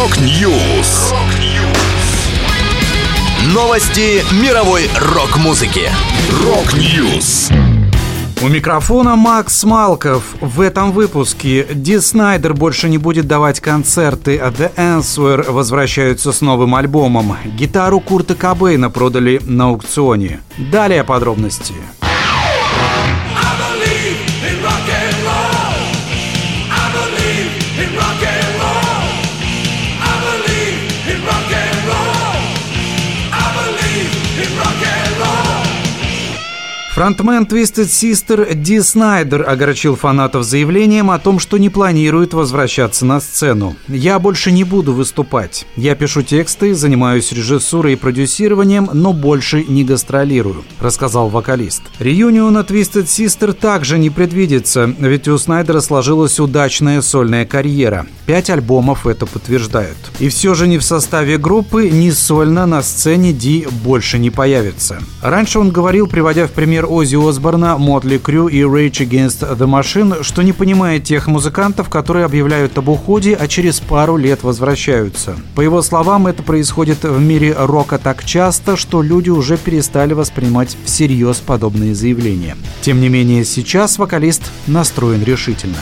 Rock News. Новости мировой рок-музыки. Rock News. У микрофона Макс Малков. В этом выпуске Ди Снайдер больше не будет давать концерты, а The Answer возвращаются с новым альбомом. Гитару Курта Кобейна продали на аукционе. Далее подробности. Фронтмен Twisted Sister Ди Снайдер огорчил фанатов заявлением о том, что не планирует возвращаться на сцену. «Я больше не буду выступать. Я пишу тексты, занимаюсь режиссурой и продюсированием, но больше не гастролирую», — рассказал вокалист. Реюниона Twisted Sister также не предвидится, ведь у Снайдера сложилась удачная сольная карьера. Пять альбомов это подтверждают. И все же ни в составе группы, ни сольно на сцене Ди больше не появится. Раньше он говорил, приводя в пример Оззи Осборна, Мотли Крю и Rage Against the Machine, что не понимает тех музыкантов, которые объявляют об уходе, а через пару лет возвращаются. По его словам, это происходит в мире рока так часто, что люди уже перестали воспринимать всерьез подобные заявления. Тем не менее, сейчас вокалист настроен решительно.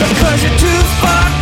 Because you're too far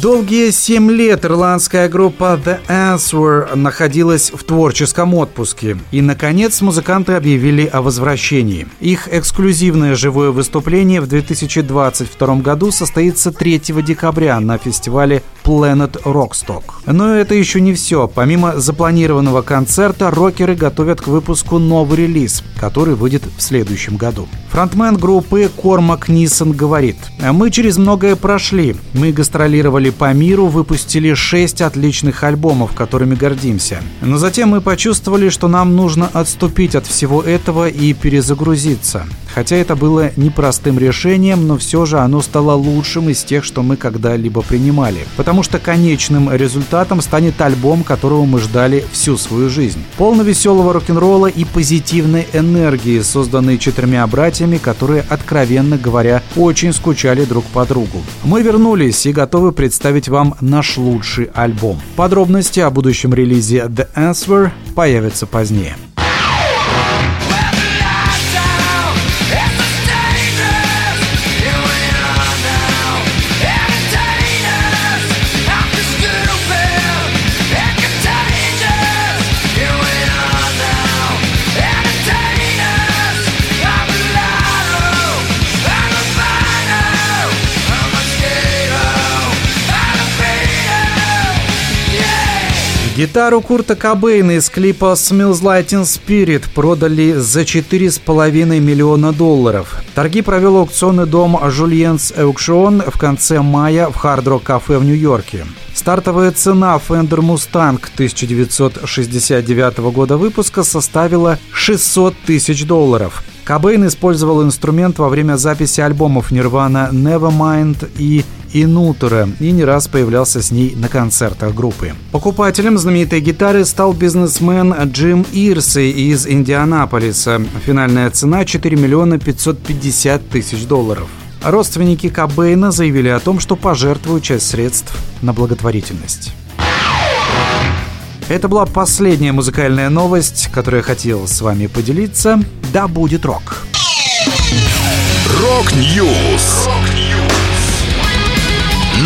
Долгие семь лет ирландская группа The Answer находилась в творческом отпуске. И, наконец, музыканты объявили о возвращении. Их эксклюзивное живое выступление в 2022 году состоится 3 декабря на фестивале Planet Rockstock. Но это еще не все. Помимо запланированного концерта, рокеры готовят к выпуску новый релиз, который выйдет в следующем году. Фронтмен группы Кормак Нисон говорит, «Мы через многое прошли. Мы гастролировали по миру, выпустили шесть отличных альбомов, которыми гордимся. Но затем мы почувствовали, что нам нужно отступить от всего этого и перезагрузиться. Хотя это было непростым решением, но все же оно стало лучшим из тех, что мы когда-либо принимали. Потому что конечным результатом станет альбом, которого мы ждали всю свою жизнь. Полно веселого рок-н-ролла и позитивной энергии, созданной четырьмя братьями, которые, откровенно говоря, очень скучали друг по другу. Мы вернулись и готовы представить вам наш лучший альбом. Подробности о будущем релизе The Answer появятся позднее. Гитару Курта Кобейна из клипа Smells Like Teen Spirit продали за 4,5 миллиона долларов. Торги провел аукционный дом Жульенс Эукшон в конце мая в Hard Rock кафе в Нью-Йорке. Стартовая цена Fender Mustang 1969 года выпуска составила 600 тысяч долларов. Кобейн использовал инструмент во время записи альбомов Nirvana Nevermind и Инутера и не раз появлялся с ней на концертах группы. Покупателем знаменитой гитары стал бизнесмен Джим Ирси из Индианаполиса. Финальная цена 4 миллиона 550 тысяч долларов. Родственники Кобейна заявили о том, что пожертвуют часть средств на благотворительность. Это была последняя музыкальная новость, которую я хотел с вами поделиться. Да будет рок! Рок-Ньюс!